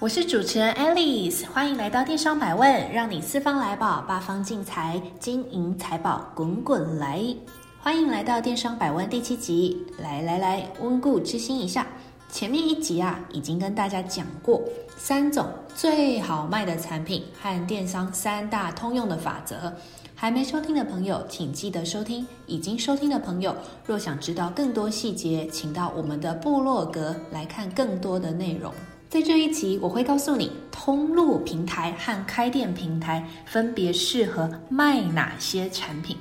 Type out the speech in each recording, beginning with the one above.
我是主持人 Alice，欢迎来到电商百问，让你四方来宝，八方进财，金银财宝滚滚来。欢迎来到电商百问第七集，来来来，温故知新一下。前面一集啊，已经跟大家讲过三种最好卖的产品和电商三大通用的法则。还没收听的朋友，请记得收听；已经收听的朋友，若想知道更多细节，请到我们的部落格来看更多的内容。在这一集，我会告诉你通路平台和开店平台分别适合卖哪些产品，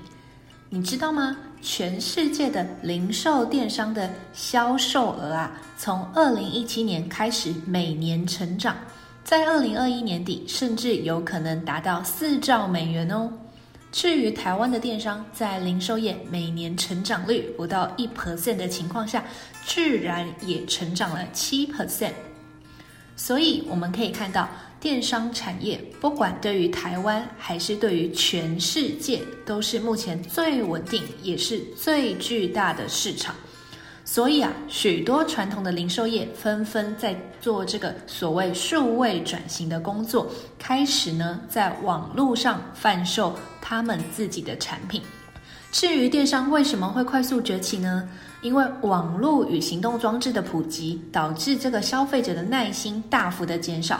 你知道吗？全世界的零售电商的销售额啊，从二零一七年开始每年成长，在二零二一年底甚至有可能达到四兆美元哦。至于台湾的电商，在零售业每年成长率不到一 percent 的情况下，居然也成长了七 percent。所以我们可以看到，电商产业不管对于台湾还是对于全世界，都是目前最稳定也是最巨大的市场。所以啊，许多传统的零售业纷纷在做这个所谓数位转型的工作，开始呢在网络上贩售他们自己的产品。至于电商为什么会快速崛起呢？因为网络与行动装置的普及，导致这个消费者的耐心大幅的减少。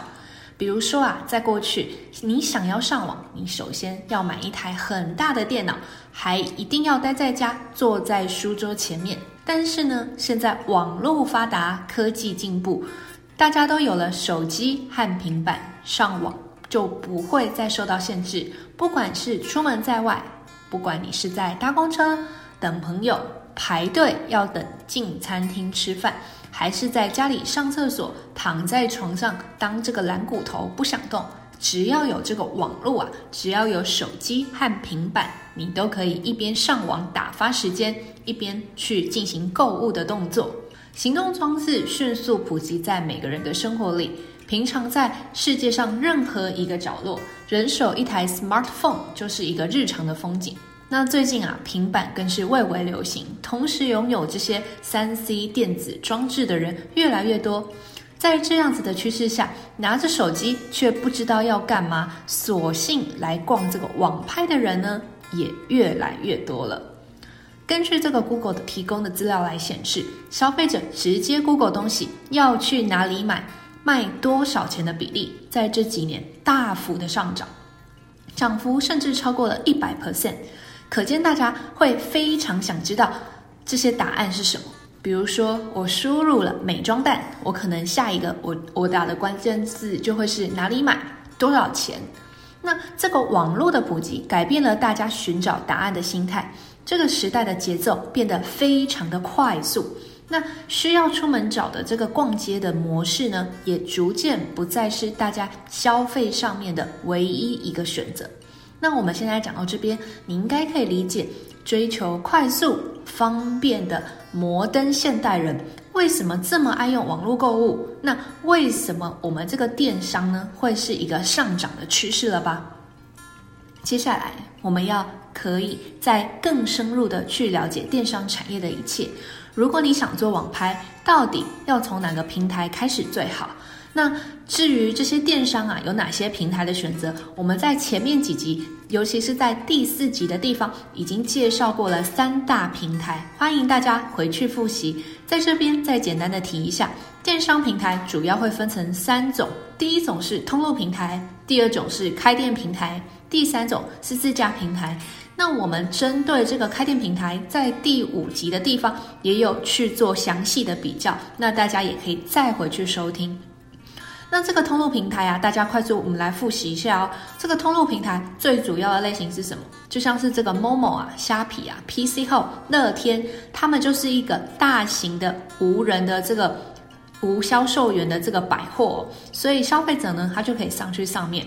比如说啊，在过去，你想要上网，你首先要买一台很大的电脑，还一定要待在家，坐在书桌前面。但是呢，现在网络发达，科技进步，大家都有了手机和平板，上网就不会再受到限制。不管是出门在外，不管你是在搭公车、等朋友。排队要等进餐厅吃饭，还是在家里上厕所，躺在床上当这个懒骨头不想动，只要有这个网络啊，只要有手机和平板，你都可以一边上网打发时间，一边去进行购物的动作。行动装置迅速普及在每个人的生活里，平常在世界上任何一个角落，人手一台 smartphone 就是一个日常的风景。那最近啊，平板更是蔚为流行，同时拥有这些三 C 电子装置的人越来越多。在这样子的趋势下，拿着手机却不知道要干嘛，索性来逛这个网拍的人呢，也越来越多了。根据这个 Google 的提供的资料来显示，消费者直接 Google 东西要去哪里买，卖多少钱的比例，在这几年大幅的上涨，涨幅甚至超过了一百 percent。可见大家会非常想知道这些答案是什么。比如说，我输入了美妆蛋，我可能下一个我我打的关键字就会是哪里买，多少钱。那这个网络的普及改变了大家寻找答案的心态，这个时代的节奏变得非常的快速。那需要出门找的这个逛街的模式呢，也逐渐不再是大家消费上面的唯一一个选择。那我们现在讲到这边，你应该可以理解，追求快速方便的摩登现代人为什么这么爱用网络购物？那为什么我们这个电商呢，会是一个上涨的趋势了吧？接下来我们要可以再更深入的去了解电商产业的一切。如果你想做网拍，到底要从哪个平台开始最好？那至于这些电商啊，有哪些平台的选择？我们在前面几集，尤其是在第四集的地方，已经介绍过了三大平台，欢迎大家回去复习。在这边再简单的提一下，电商平台主要会分成三种：第一种是通路平台，第二种是开店平台，第三种是自家平台。那我们针对这个开店平台，在第五集的地方也有去做详细的比较，那大家也可以再回去收听。那这个通路平台啊，大家快速我们来复习一下哦。这个通路平台最主要的类型是什么？就像是这个 Momo 啊、虾皮啊、PC Home、乐天，他们就是一个大型的无人的这个无销售员的这个百货，所以消费者呢，他就可以上去上面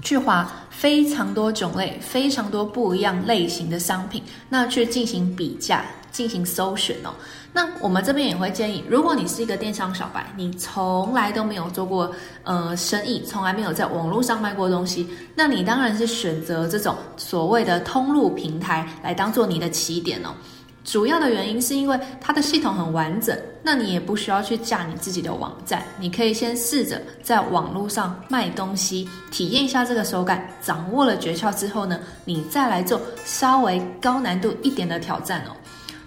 去划非常多种类、非常多不一样类型的商品，那去进行比价、进行搜寻哦。那我们这边也会建议，如果你是一个电商小白，你从来都没有做过呃生意，从来没有在网络上卖过东西，那你当然是选择这种所谓的通路平台来当做你的起点哦。主要的原因是因为它的系统很完整，那你也不需要去架你自己的网站，你可以先试着在网络上卖东西，体验一下这个手感，掌握了诀窍之后呢，你再来做稍微高难度一点的挑战哦。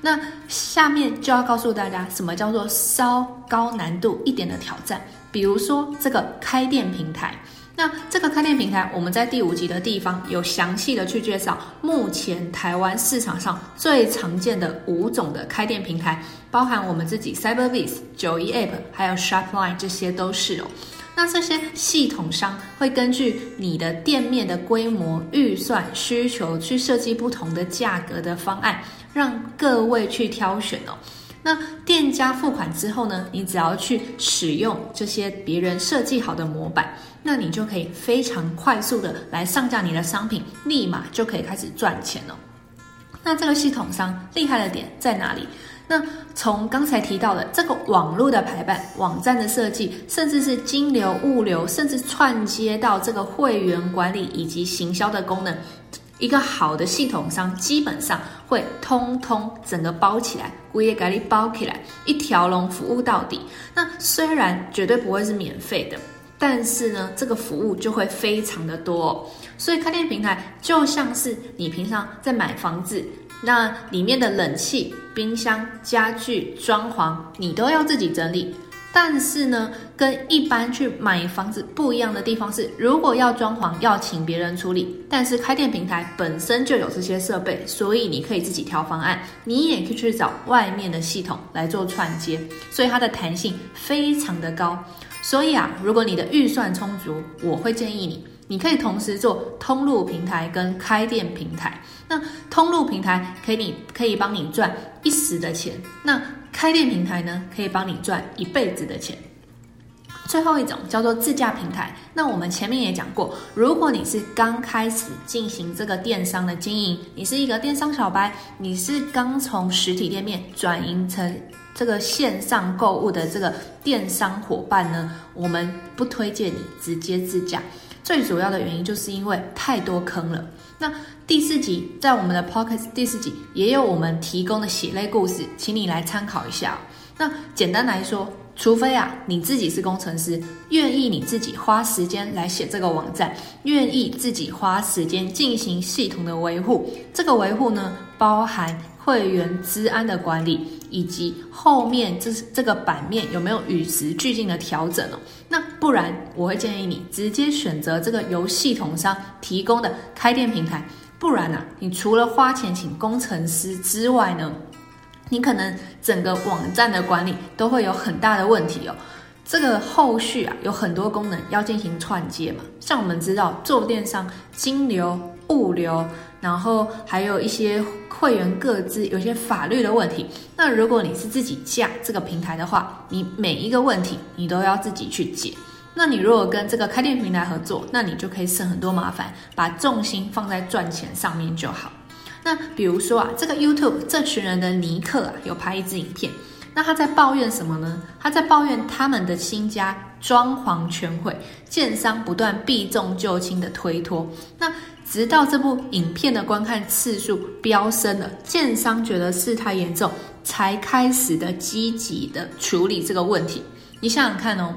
那下面就要告诉大家，什么叫做稍高难度一点的挑战，比如说这个开店平台。那这个开店平台，我们在第五集的地方有详细的去介绍，目前台湾市场上最常见的五种的开店平台，包含我们自己 Cyberbiz、九一 App，还有 Shopline，这些都是哦。那这些系统商会根据你的店面的规模、预算、需求去设计不同的价格的方案，让各位去挑选哦。那店家付款之后呢，你只要去使用这些别人设计好的模板，那你就可以非常快速的来上架你的商品，立马就可以开始赚钱了。那这个系统商厉害的点在哪里？那从刚才提到的这个网络的排版、网站的设计，甚至是金流、物流，甚至串接到这个会员管理以及行销的功能。一个好的系统商基本上会通通整个包起来，物业给你包起来，一条龙服务到底。那虽然绝对不会是免费的，但是呢，这个服务就会非常的多。所以开店平台就像是你平常在买房子，那里面的冷气、冰箱、家具、装潢，你都要自己整理。但是呢，跟一般去买房子不一样的地方是，如果要装潢，要请别人处理。但是开店平台本身就有这些设备，所以你可以自己挑方案，你也可以去找外面的系统来做串接，所以它的弹性非常的高。所以啊，如果你的预算充足，我会建议你，你可以同时做通路平台跟开店平台。那通路平台可以，你可以帮你赚一时的钱。那开店平台呢，可以帮你赚一辈子的钱。最后一种叫做自驾平台。那我们前面也讲过，如果你是刚开始进行这个电商的经营，你是一个电商小白，你是刚从实体店面转型成这个线上购物的这个电商伙伴呢，我们不推荐你直接自驾。最主要的原因就是因为太多坑了。那第四集在我们的 Podcast 第四集也有我们提供的血泪故事，请你来参考一下。那简单来说，除非啊你自己是工程师，愿意你自己花时间来写这个网站，愿意自己花时间进行系统的维护，这个维护呢包含会员资安的管理，以及后面这这个版面有没有与时俱进的调整哦。那不然我会建议你直接选择这个由系统商提供的开店平台。不然呢、啊，你除了花钱请工程师之外呢，你可能整个网站的管理都会有很大的问题哦。这个后续啊，有很多功能要进行串接嘛。像我们知道做电商，金流、物流，然后还有一些会员各自，有些法律的问题。那如果你是自己架这个平台的话，你每一个问题你都要自己去解。那你如果跟这个开店平台合作，那你就可以省很多麻烦，把重心放在赚钱上面就好。那比如说啊，这个 YouTube 这群人的尼克啊，有拍一支影片，那他在抱怨什么呢？他在抱怨他们的新家装潢全毁，建商不断避重就轻的推脱。那直到这部影片的观看次数飙升了，建商觉得事态严重，才开始的积极的处理这个问题。你想想看哦。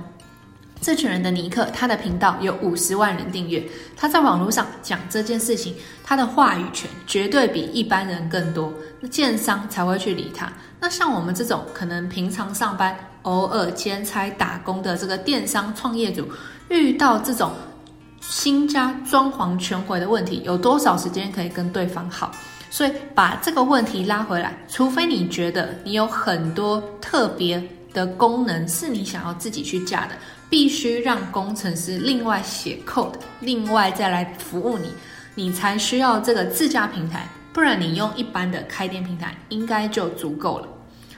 这群人的尼克，他的频道有五十万人订阅。他在网络上讲这件事情，他的话语权绝对比一般人更多。那建商才会去理他。那像我们这种可能平常上班、偶尔兼差打工的这个电商创业主，遇到这种新家装潢全毁的问题，有多少时间可以跟对方好？所以把这个问题拉回来，除非你觉得你有很多特别的功能是你想要自己去架的。必须让工程师另外写 code，另外再来服务你，你才需要这个自架平台，不然你用一般的开店平台应该就足够了。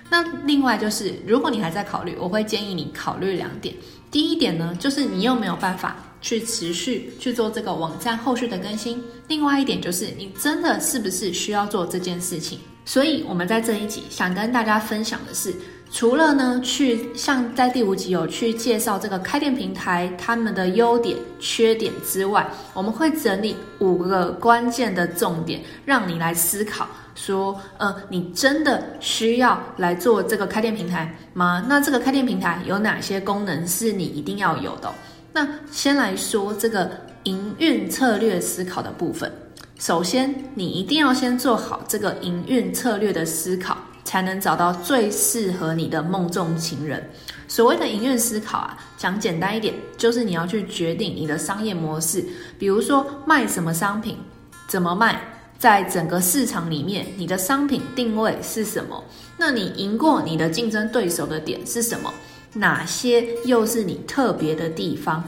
那另外就是，如果你还在考虑，我会建议你考虑两点。第一点呢，就是你又没有办法去持续去做这个网站后续的更新；另外一点就是，你真的是不是需要做这件事情？所以，我们在这一集想跟大家分享的是，除了呢，去像在第五集有去介绍这个开店平台他们的优点、缺点之外，我们会整理五个关键的重点，让你来思考。说，呃，你真的需要来做这个开店平台吗？那这个开店平台有哪些功能是你一定要有的？那先来说这个营运策略思考的部分。首先，你一定要先做好这个营运策略的思考，才能找到最适合你的梦中情人。所谓的营运思考啊，讲简单一点，就是你要去决定你的商业模式，比如说卖什么商品，怎么卖。在整个市场里面，你的商品定位是什么？那你赢过你的竞争对手的点是什么？哪些又是你特别的地方？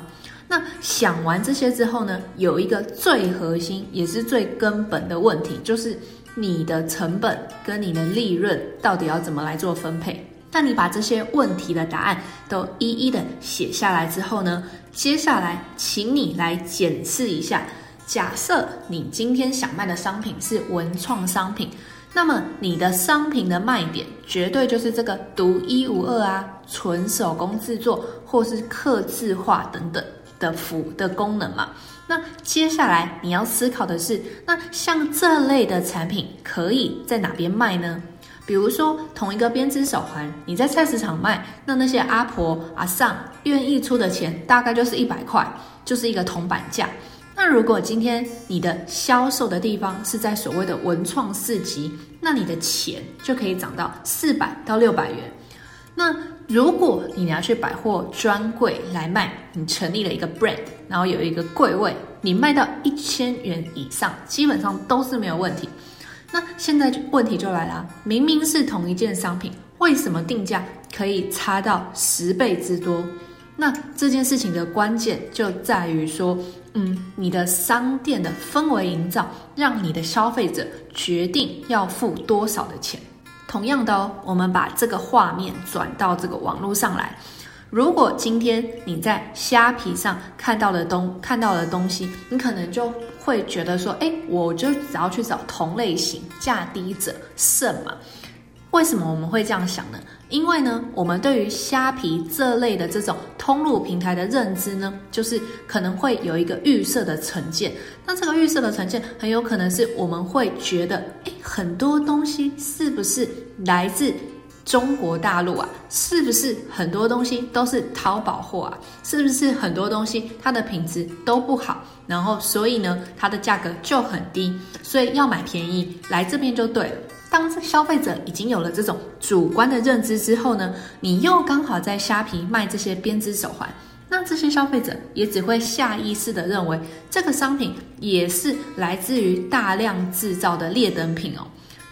那想完这些之后呢，有一个最核心也是最根本的问题，就是你的成本跟你的利润到底要怎么来做分配？那你把这些问题的答案都一一的写下来之后呢，接下来请你来检视一下。假设你今天想卖的商品是文创商品，那么你的商品的卖点绝对就是这个独一无二啊，纯手工制作或是刻字化等等的服的功能嘛。那接下来你要思考的是，那像这类的产品可以在哪边卖呢？比如说同一个编织手环，你在菜市场卖，那那些阿婆阿上愿意出的钱大概就是一百块，就是一个铜板价。那如果今天你的销售的地方是在所谓的文创市集，那你的钱就可以涨到四百到六百元。那如果你要去百货专柜来卖，你成立了一个 brand，然后有一个柜位，你卖到一千元以上，基本上都是没有问题。那现在就问题就来了，明明是同一件商品，为什么定价可以差到十倍之多？那这件事情的关键就在于说。嗯，你的商店的氛围营造，让你的消费者决定要付多少的钱。同样的哦，我们把这个画面转到这个网络上来。如果今天你在虾皮上看到的东看到的东西，你可能就会觉得说，哎，我就只要去找同类型价低者胜嘛。为什么我们会这样想呢？因为呢，我们对于虾皮这类的这种通路平台的认知呢，就是可能会有一个预设的成见。那这个预设的成见，很有可能是我们会觉得，诶，很多东西是不是来自中国大陆啊？是不是很多东西都是淘宝货啊？是不是很多东西它的品质都不好？然后所以呢，它的价格就很低，所以要买便宜，来这边就对了。当消费者已经有了这种主观的认知之后呢，你又刚好在虾皮卖这些编织手环，那这些消费者也只会下意识的认为这个商品也是来自于大量制造的劣等品哦。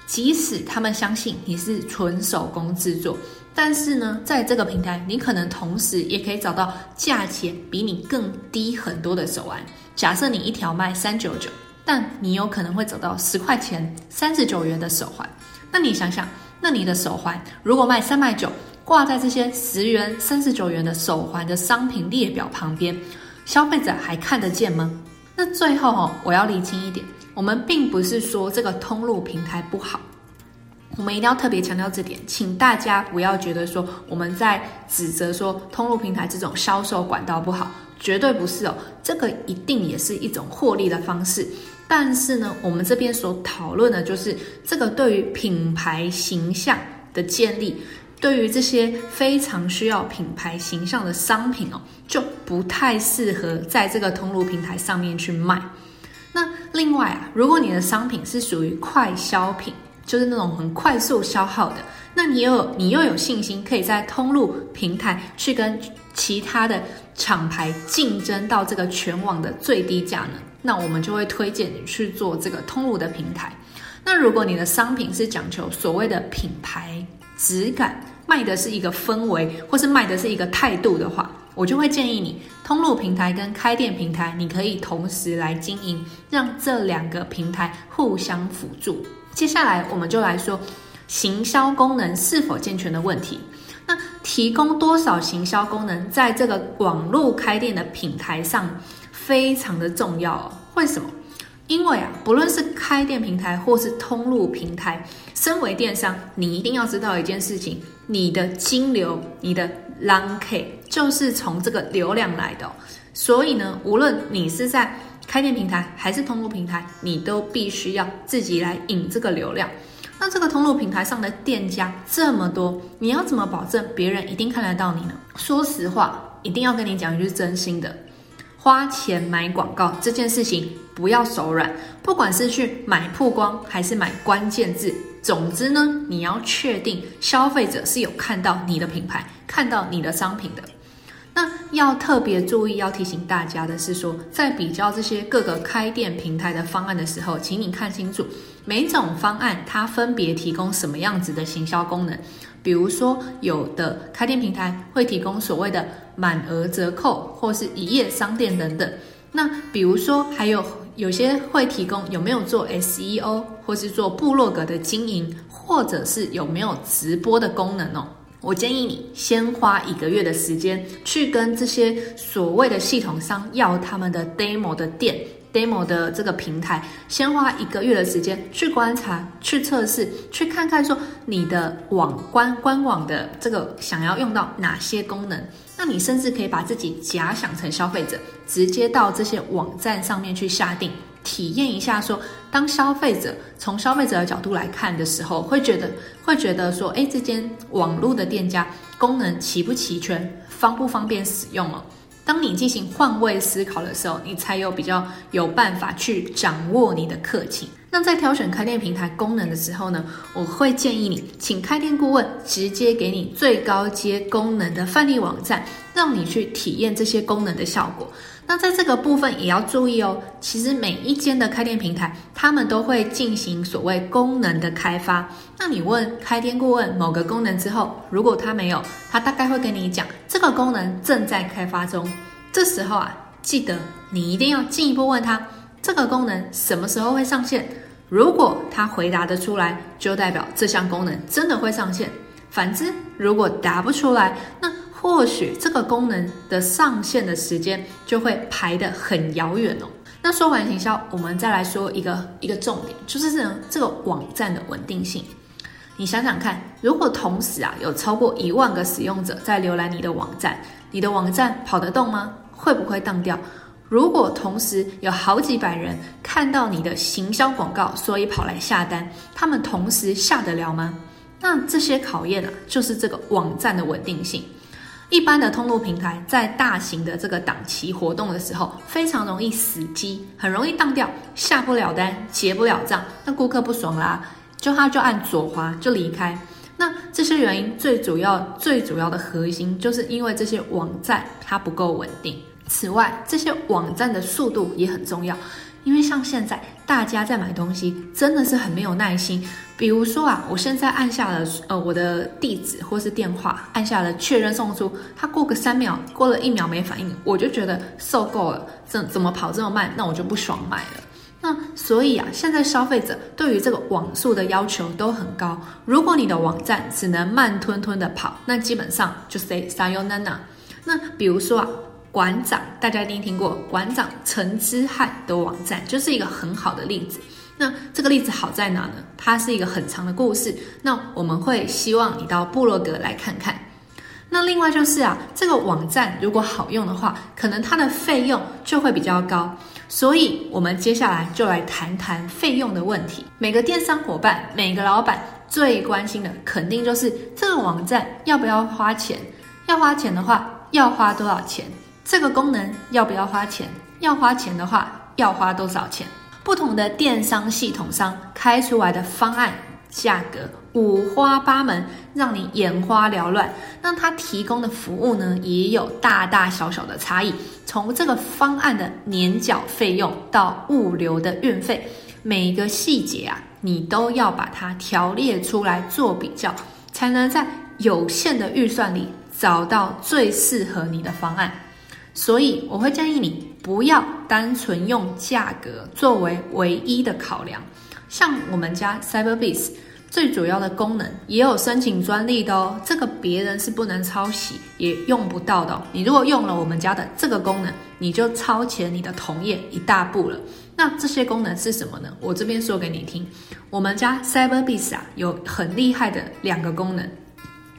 即使他们相信你是纯手工制作，但是呢，在这个平台，你可能同时也可以找到价钱比你更低很多的手环。假设你一条卖三九九。但你有可能会走到十块钱、三十九元的手环，那你想想，那你的手环如果卖三百九，挂在这些十元、三十九元的手环的商品列表旁边，消费者还看得见吗？那最后哦，我要厘清一点，我们并不是说这个通路平台不好，我们一定要特别强调这点，请大家不要觉得说我们在指责说通路平台这种销售管道不好，绝对不是哦，这个一定也是一种获利的方式。但是呢，我们这边所讨论的就是这个对于品牌形象的建立，对于这些非常需要品牌形象的商品哦，就不太适合在这个通路平台上面去卖。那另外啊，如果你的商品是属于快消品，就是那种很快速消耗的，那你又有你又有信心可以在通路平台去跟其他的厂牌竞争到这个全网的最低价呢？那我们就会推荐你去做这个通路的平台。那如果你的商品是讲求所谓的品牌质感，卖的是一个氛围，或是卖的是一个态度的话，我就会建议你通路平台跟开店平台，你可以同时来经营，让这两个平台互相辅助。接下来我们就来说，行销功能是否健全的问题。那提供多少行销功能，在这个网络开店的平台上非常的重要哦。为什么？因为啊，不论是开店平台或是通路平台，身为电商，你一定要知道一件事情：你的金流、你的 long K 就是从这个流量来的哦。所以呢，无论你是在开店平台还是通路平台，你都必须要自己来引这个流量。那这个通路平台上的店家这么多，你要怎么保证别人一定看得到你呢？说实话，一定要跟你讲一句真心的，花钱买广告这件事情不要手软，不管是去买曝光还是买关键字，总之呢，你要确定消费者是有看到你的品牌，看到你的商品的。那要特别注意，要提醒大家的是说，在比较这些各个开店平台的方案的时候，请你看清楚每种方案它分别提供什么样子的行销功能。比如说，有的开店平台会提供所谓的满额折扣，或是一页商店等等。那比如说，还有有些会提供有没有做 SEO，或是做部落格的经营，或者是有没有直播的功能哦。我建议你先花一个月的时间去跟这些所谓的系统商要他们的 demo 的店，demo 的这个平台，先花一个月的时间去观察、去测试、去看看说你的网官官网的这个想要用到哪些功能。那你甚至可以把自己假想成消费者，直接到这些网站上面去下定。体验一下说，当消费者从消费者的角度来看的时候，会觉得会觉得说，哎，这间网络的店家功能齐不齐全，方不方便使用哦。当你进行换位思考的时候，你才有比较有办法去掌握你的客情。那在挑选开店平台功能的时候呢，我会建议你请开店顾问直接给你最高阶功能的范例网站，让你去体验这些功能的效果。那在这个部分也要注意哦。其实每一间的开店平台，他们都会进行所谓功能的开发。那你问开店顾问某个功能之后，如果他没有，他大概会跟你讲这个功能正在开发中。这时候啊，记得你一定要进一步问他这个功能什么时候会上线。如果他回答得出来，就代表这项功能真的会上线。反之，如果答不出来，那或许这个功能的上线的时间就会排得很遥远哦。那说完行销，我们再来说一个一个重点，就是这这个网站的稳定性。你想想看，如果同时啊有超过一万个使用者在浏览你的网站，你的网站跑得动吗？会不会当掉？如果同时有好几百人看到你的行销广告，所以跑来下单，他们同时下得了吗？那这些考验啊，就是这个网站的稳定性。一般的通路平台在大型的这个档期活动的时候，非常容易死机，很容易当掉，下不了单，结不了账，那顾客不爽啦，就他就按左滑就离开。那这些原因最主要、最主要的核心，就是因为这些网站它不够稳定。此外，这些网站的速度也很重要。因为像现在大家在买东西真的是很没有耐心，比如说啊，我现在按下了呃我的地址或是电话，按下了确认送出，它过个三秒，过了一秒没反应，我就觉得受够了，怎怎么跑这么慢，那我就不爽买了。那所以啊，现在消费者对于这个网速的要求都很高，如果你的网站只能慢吞吞的跑，那基本上就 say sayonara。那比如说啊。馆长，大家一定听过馆长陈之汉的网站，就是一个很好的例子。那这个例子好在哪呢？它是一个很长的故事。那我们会希望你到部落格来看看。那另外就是啊，这个网站如果好用的话，可能它的费用就会比较高。所以，我们接下来就来谈谈费用的问题。每个电商伙伴，每个老板最关心的，肯定就是这个网站要不要花钱？要花钱的话，要花多少钱？这个功能要不要花钱？要花钱的话，要花多少钱？不同的电商系统商开出来的方案价格五花八门，让你眼花缭乱。那它提供的服务呢，也有大大小小的差异。从这个方案的年缴费用到物流的运费，每一个细节啊，你都要把它条列出来做比较，才能在有限的预算里找到最适合你的方案。所以我会建议你不要单纯用价格作为唯一的考量。像我们家 Cyberbis 最主要的功能也有申请专利的哦，这个别人是不能抄袭，也用不到的哦。你如果用了我们家的这个功能，你就超前你的同业一大步了。那这些功能是什么呢？我这边说给你听。我们家 Cyberbis 啊，有很厉害的两个功能。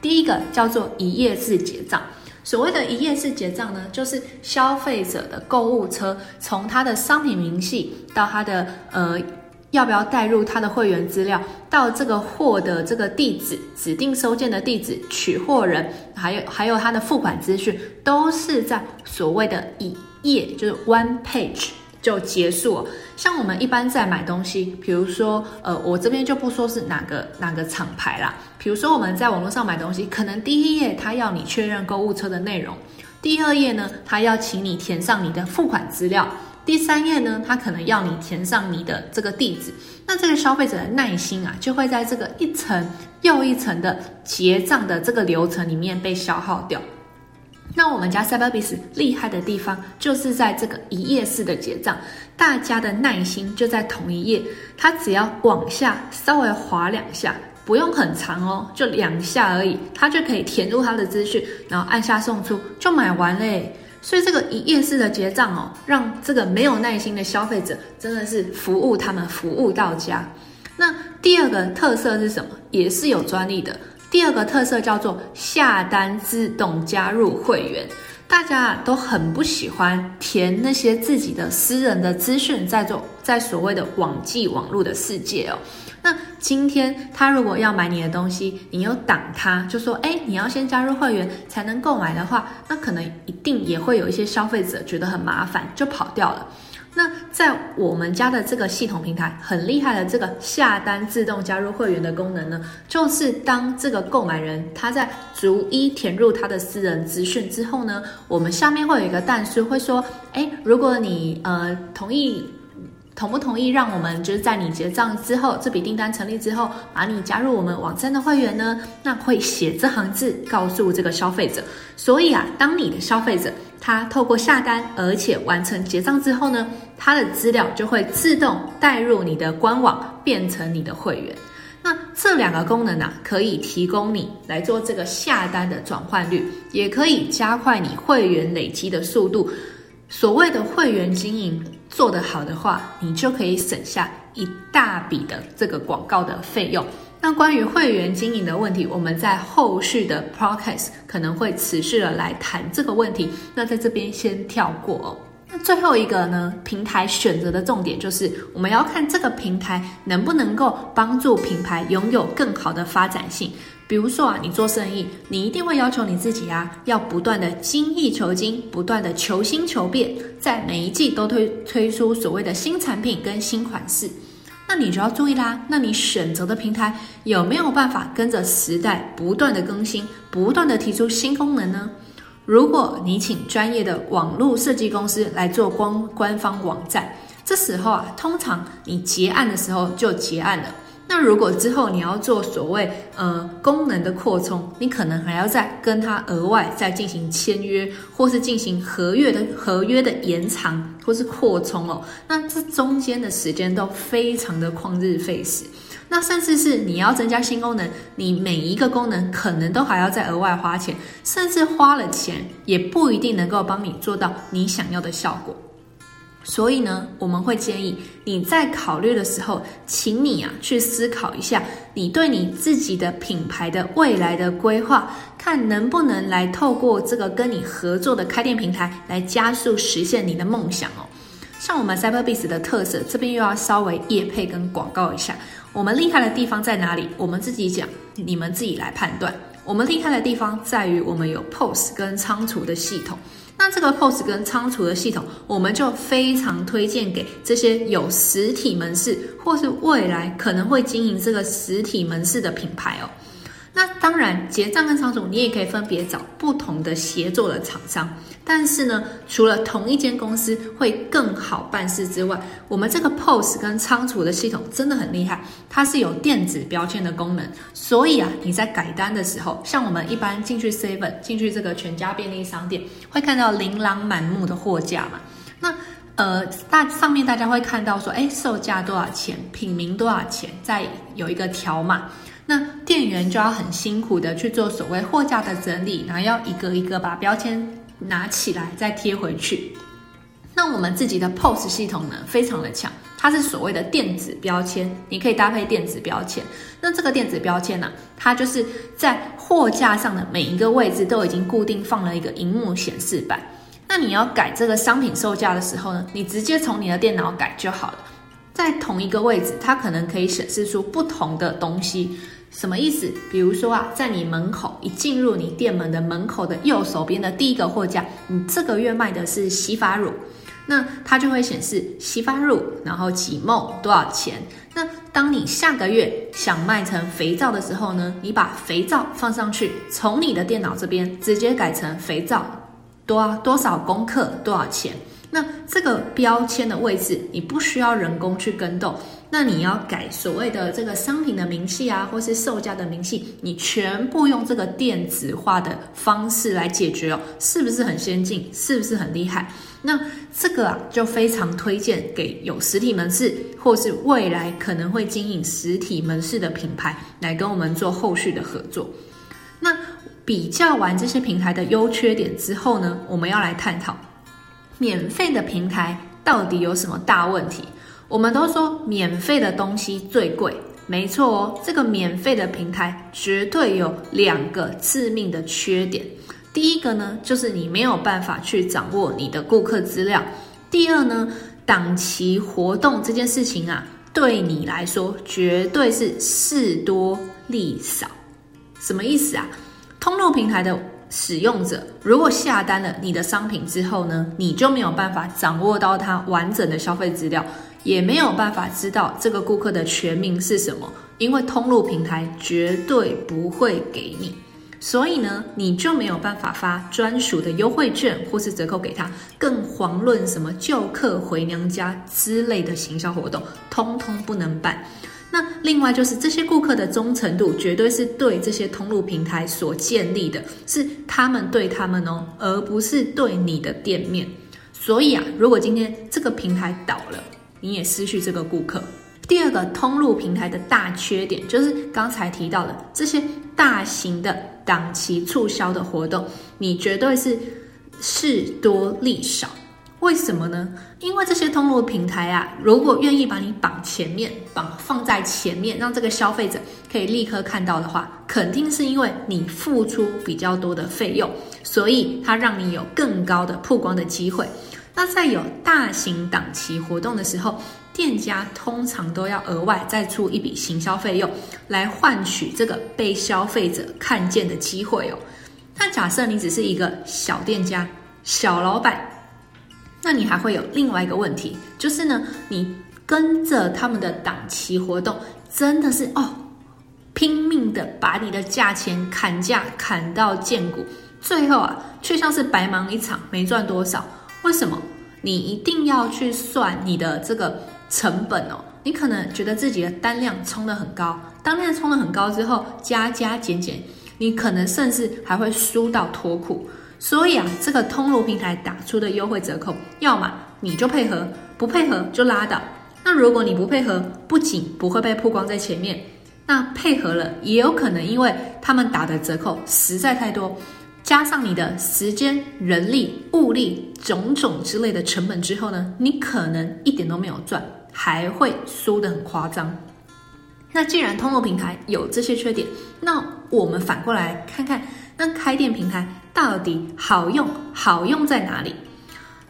第一个叫做一页式结账。所谓的一页式结账呢，就是消费者的购物车从他的商品明细到他的呃。要不要带入他的会员资料到这个货的这个地址，指定收件的地址，取货人，还有还有他的付款资讯，都是在所谓的一页，就是 one page 就结束。像我们一般在买东西，比如说，呃，我这边就不说是哪个哪个厂牌啦。比如说我们在网络上买东西，可能第一页他要你确认购物车的内容，第二页呢，他要请你填上你的付款资料。第三页呢，他可能要你填上你的这个地址，那这个消费者的耐心啊，就会在这个一层又一层的结账的这个流程里面被消耗掉。那我们家 Cyberbiz 厉害的地方，就是在这个一页式的结账，大家的耐心就在同一页，它只要往下稍微滑两下，不用很长哦，就两下而已，它就可以填入它的资讯，然后按下送出，就买完嘞。所以这个一页式的结账哦，让这个没有耐心的消费者真的是服务他们服务到家。那第二个特色是什么？也是有专利的。第二个特色叫做下单自动加入会员。大家都很不喜欢填那些自己的私人的资讯，在做在所谓的网际网络的世界哦。那今天他如果要买你的东西，你又挡他，就说，哎，你要先加入会员才能购买的话，那可能一定也会有一些消费者觉得很麻烦，就跑掉了。那在我们家的这个系统平台很厉害的这个下单自动加入会员的功能呢，就是当这个购买人他在逐一填入他的私人资讯之后呢，我们下面会有一个但是会说，哎，如果你呃同意。同不同意让我们就是在你结账之后，这笔订单成立之后，把你加入我们网站的会员呢？那会写这行字告诉这个消费者。所以啊，当你的消费者他透过下单，而且完成结账之后呢，他的资料就会自动带入你的官网，变成你的会员。那这两个功能啊，可以提供你来做这个下单的转换率，也可以加快你会员累积的速度。所谓的会员经营做得好的话，你就可以省下一大笔的这个广告的费用。那关于会员经营的问题，我们在后续的 procase 可能会持续的来谈这个问题。那在这边先跳过哦。那最后一个呢，平台选择的重点就是我们要看这个平台能不能够帮助品牌拥有更好的发展性。比如说啊，你做生意，你一定会要求你自己啊，要不断的精益求精，不断的求新求变，在每一季都推推出所谓的新产品跟新款式。那你就要注意啦，那你选择的平台有没有办法跟着时代不断的更新，不断的提出新功能呢？如果你请专业的网络设计公司来做官官方网站，这时候啊，通常你结案的时候就结案了。那如果之后你要做所谓呃功能的扩充，你可能还要再跟他额外再进行签约，或是进行合约的合约的延长，或是扩充哦。那这中间的时间都非常的旷日费时。那甚至是你要增加新功能，你每一个功能可能都还要再额外花钱，甚至花了钱也不一定能够帮你做到你想要的效果。所以呢，我们会建议你在考虑的时候，请你啊去思考一下，你对你自己的品牌的未来的规划，看能不能来透过这个跟你合作的开店平台，来加速实现你的梦想哦。像我们 Cyberbiz 的特色，这边又要稍微业配跟广告一下，我们厉害的地方在哪里？我们自己讲，你们自己来判断。我们厉害的地方在于，我们有 POS 跟仓储的系统。那这个 POS 跟仓储的系统，我们就非常推荐给这些有实体门市，或是未来可能会经营这个实体门市的品牌哦。那当然，结账跟仓储，你也可以分别找不同的协作的厂商。但是呢，除了同一间公司会更好办事之外，我们这个 POS 跟仓储的系统真的很厉害，它是有电子标签的功能。所以啊，你在改单的时候，像我们一般进去 Seven，进去这个全家便利商店，会看到琳琅满目的货架嘛。那呃，大上面大家会看到说，哎，售价多少钱，品名多少钱，再有一个条码。那店员就要很辛苦的去做所谓货架的整理，然后要一个一个把标签拿起来再贴回去。那我们自己的 POS 系统呢，非常的强，它是所谓的电子标签，你可以搭配电子标签。那这个电子标签呢，它就是在货架上的每一个位置都已经固定放了一个荧幕显示板。那你要改这个商品售价的时候呢，你直接从你的电脑改就好了。在同一个位置，它可能可以显示出不同的东西。什么意思？比如说啊，在你门口一进入你店门的门口的右手边的第一个货架，你这个月卖的是洗发乳，那它就会显示洗发乳，然后几 ml 多少钱。那当你下个月想卖成肥皂的时候呢，你把肥皂放上去，从你的电脑这边直接改成肥皂多多少公克多少钱。那这个标签的位置，你不需要人工去跟动。那你要改所谓的这个商品的明细啊，或是售价的明细，你全部用这个电子化的方式来解决哦，是不是很先进？是不是很厉害？那这个啊，就非常推荐给有实体门市，或是未来可能会经营实体门市的品牌，来跟我们做后续的合作。那比较完这些平台的优缺点之后呢，我们要来探讨免费的平台到底有什么大问题？我们都说免费的东西最贵，没错哦。这个免费的平台绝对有两个致命的缺点。第一个呢，就是你没有办法去掌握你的顾客资料；第二呢，档期活动这件事情啊，对你来说绝对是事多利少。什么意思啊？通路平台的使用者如果下单了你的商品之后呢，你就没有办法掌握到它完整的消费资料。也没有办法知道这个顾客的全名是什么，因为通路平台绝对不会给你，所以呢，你就没有办法发专属的优惠券或是折扣给他，更遑论什么旧客回娘家之类的行销活动，通通不能办。那另外就是这些顾客的忠诚度，绝对是对这些通路平台所建立的，是他们对他们哦，而不是对你的店面。所以啊，如果今天这个平台倒了，你也失去这个顾客。第二个通路平台的大缺点就是刚才提到的这些大型的档期促销的活动，你绝对是事多利少。为什么呢？因为这些通路平台啊，如果愿意把你绑前面，绑放在前面，让这个消费者可以立刻看到的话，肯定是因为你付出比较多的费用，所以它让你有更高的曝光的机会。那在有大型档期活动的时候，店家通常都要额外再出一笔行销费用，来换取这个被消费者看见的机会哦。那假设你只是一个小店家、小老板，那你还会有另外一个问题，就是呢，你跟着他们的档期活动，真的是哦，拼命的把你的价钱砍价砍到见骨，最后啊，却像是白忙一场，没赚多少。为什么？你一定要去算你的这个成本哦。你可能觉得自己的单量冲得很高，单量冲得很高之后，加加减减，你可能甚至还会输到脱裤。所以啊，这个通路平台打出的优惠折扣，要么你就配合，不配合就拉倒。那如果你不配合，不仅不会被曝光在前面，那配合了也有可能因为他们打的折扣实在太多。加上你的时间、人力、物力种种之类的成本之后呢，你可能一点都没有赚，还会输得很夸张。那既然通路平台有这些缺点，那我们反过来看看，那开店平台到底好用好用在哪里？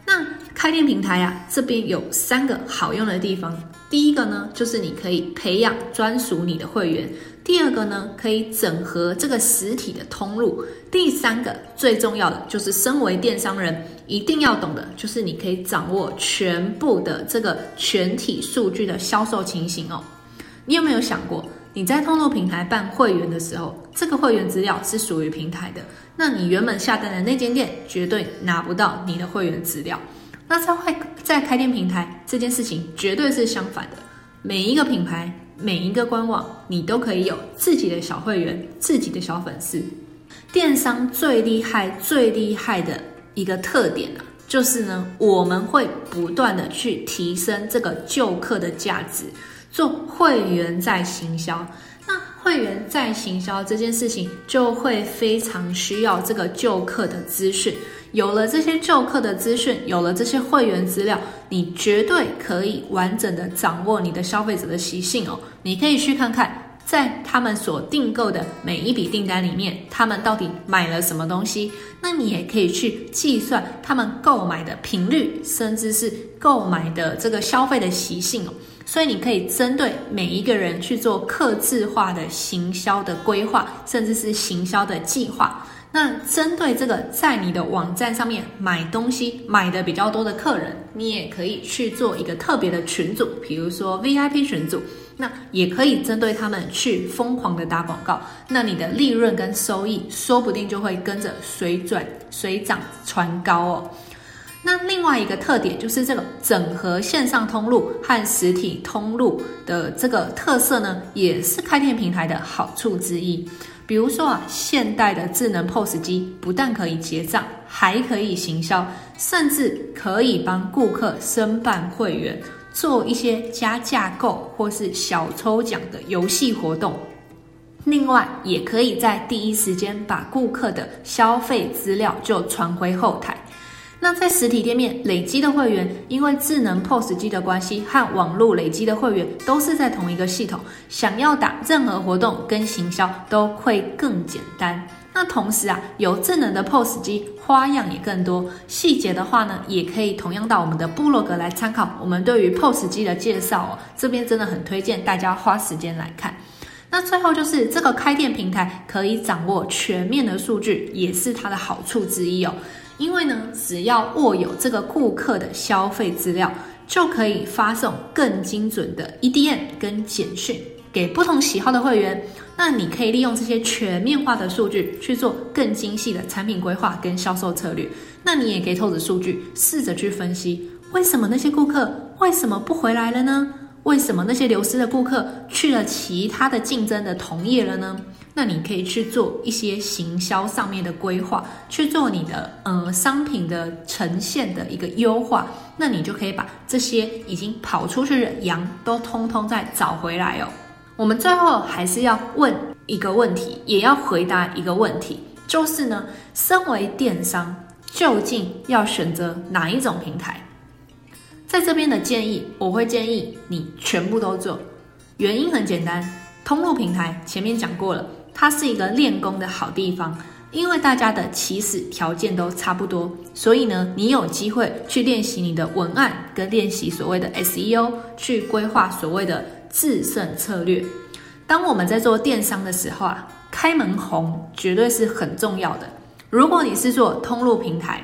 那开店平台呀、啊，这边有三个好用的地方。第一个呢，就是你可以培养专属你的会员。第二个呢，可以整合这个实体的通路。第三个最重要的就是，身为电商人一定要懂的，就是你可以掌握全部的这个全体数据的销售情形哦。你有没有想过，你在通路平台办会员的时候，这个会员资料是属于平台的，那你原本下单的那间店绝对拿不到你的会员资料。那在会在开店平台这件事情绝对是相反的，每一个品牌。每一个官网，你都可以有自己的小会员、自己的小粉丝。电商最厉害、最厉害的一个特点啊，就是呢，我们会不断的去提升这个旧客的价值，做会员再行销。那会员再行销这件事情，就会非常需要这个旧客的资讯。有了这些旧客的资讯，有了这些会员资料，你绝对可以完整的掌握你的消费者的习性哦。你可以去看看。在他们所订购的每一笔订单里面，他们到底买了什么东西？那你也可以去计算他们购买的频率，甚至是购买的这个消费的习性哦。所以你可以针对每一个人去做客制化的行销的规划，甚至是行销的计划。那针对这个在你的网站上面买东西买的比较多的客人，你也可以去做一个特别的群组，比如说 VIP 群组。那也可以针对他们去疯狂的打广告，那你的利润跟收益说不定就会跟着水转水涨船高哦。那另外一个特点就是这个整合线上通路和实体通路的这个特色呢，也是开店平台的好处之一。比如说啊，现代的智能 POS 机不但可以结账，还可以行销，甚至可以帮顾客申办会员。做一些加价购或是小抽奖的游戏活动，另外也可以在第一时间把顾客的消费资料就传回后台。那在实体店面累积的会员，因为智能 POS 机的关系和网络累积的会员都是在同一个系统，想要打任何活动跟行销都会更简单。那同时啊，有智能的 POS 机，花样也更多。细节的话呢，也可以同样到我们的部落格来参考我们对于 POS 机的介绍哦。这边真的很推荐大家花时间来看。那最后就是这个开店平台可以掌握全面的数据，也是它的好处之一哦。因为呢，只要握有这个顾客的消费资料，就可以发送更精准的 EDM 跟简讯。给不同喜好的会员，那你可以利用这些全面化的数据去做更精细的产品规划跟销售策略。那你也可以透过数据试着去分析，为什么那些顾客为什么不回来了呢？为什么那些流失的顾客去了其他的竞争的同业了呢？那你可以去做一些行销上面的规划，去做你的呃商品的呈现的一个优化。那你就可以把这些已经跑出去的羊都通通再找回来哦。我们最后还是要问一个问题，也要回答一个问题，就是呢，身为电商，究竟要选择哪一种平台？在这边的建议，我会建议你全部都做。原因很简单，通路平台前面讲过了，它是一个练功的好地方，因为大家的起始条件都差不多，所以呢，你有机会去练习你的文案，跟练习所谓的 SEO，去规划所谓的。制胜策略。当我们在做电商的时候啊，开门红绝对是很重要的。如果你是做通路平台，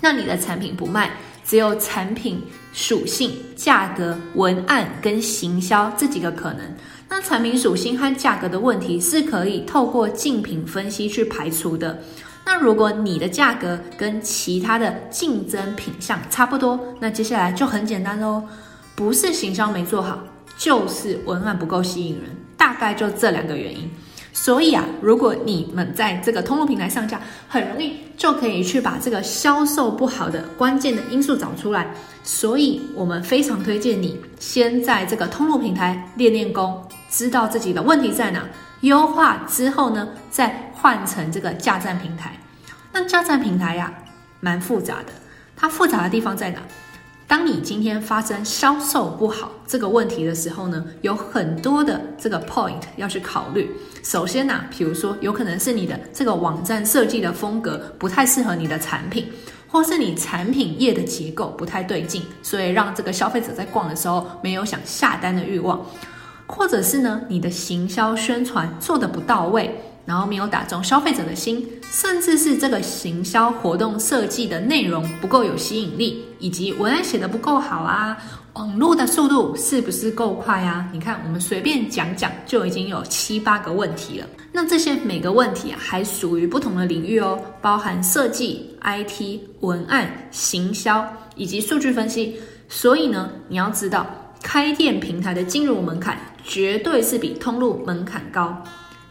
那你的产品不卖，只有产品属性、价格、文案跟行销这几个可能。那产品属性和价格的问题是可以透过竞品分析去排除的。那如果你的价格跟其他的竞争品项差不多，那接下来就很简单喽，不是行销没做好。就是文案不够吸引人，大概就这两个原因。所以啊，如果你们在这个通路平台上架，很容易就可以去把这个销售不好的关键的因素找出来。所以我们非常推荐你先在这个通路平台练练功，知道自己的问题在哪，优化之后呢，再换成这个架站平台。那架站平台呀，蛮复杂的，它复杂的地方在哪？当你今天发生销售不好这个问题的时候呢，有很多的这个 point 要去考虑。首先呢、啊，比如说有可能是你的这个网站设计的风格不太适合你的产品，或是你产品页的结构不太对劲，所以让这个消费者在逛的时候没有想下单的欲望，或者是呢，你的行销宣传做得不到位。然后没有打中消费者的心，甚至是这个行销活动设计的内容不够有吸引力，以及文案写得不够好啊，网络的速度是不是够快啊？你看，我们随便讲讲就已经有七八个问题了。那这些每个问题啊，还属于不同的领域哦，包含设计、IT、文案、行销以及数据分析。所以呢，你要知道，开店平台的进入门槛绝对是比通路门槛高。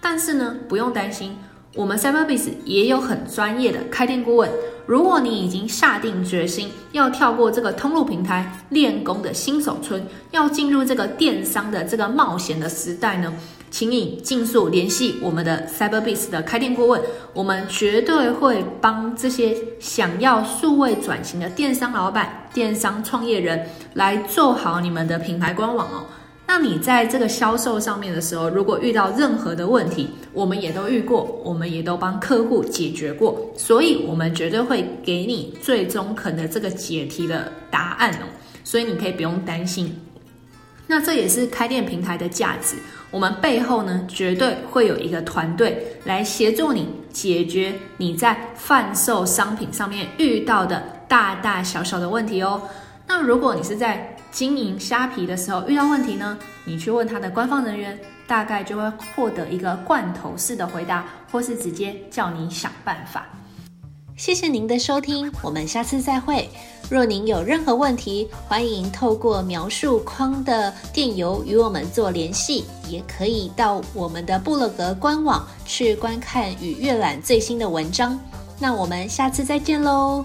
但是呢，不用担心，我们 Cyberbiz 也有很专业的开店顾问。如果你已经下定决心要跳过这个通路平台练功的新手村，要进入这个电商的这个冒险的时代呢，请你尽速联系我们的 Cyberbiz 的开店顾问，我们绝对会帮这些想要数位转型的电商老板、电商创业人来做好你们的品牌官网哦。那你在这个销售上面的时候，如果遇到任何的问题，我们也都遇过，我们也都帮客户解决过，所以我们绝对会给你最中肯的这个解题的答案哦。所以你可以不用担心。那这也是开店平台的价值。我们背后呢，绝对会有一个团队来协助你解决你在贩售商品上面遇到的大大小小的问题哦。那如果你是在经营虾皮的时候遇到问题呢，你去问他的官方人员，大概就会获得一个罐头式的回答，或是直接叫你想办法。谢谢您的收听，我们下次再会。若您有任何问题，欢迎透过描述框的电邮与我们做联系，也可以到我们的布洛格官网去观看与阅览最新的文章。那我们下次再见喽。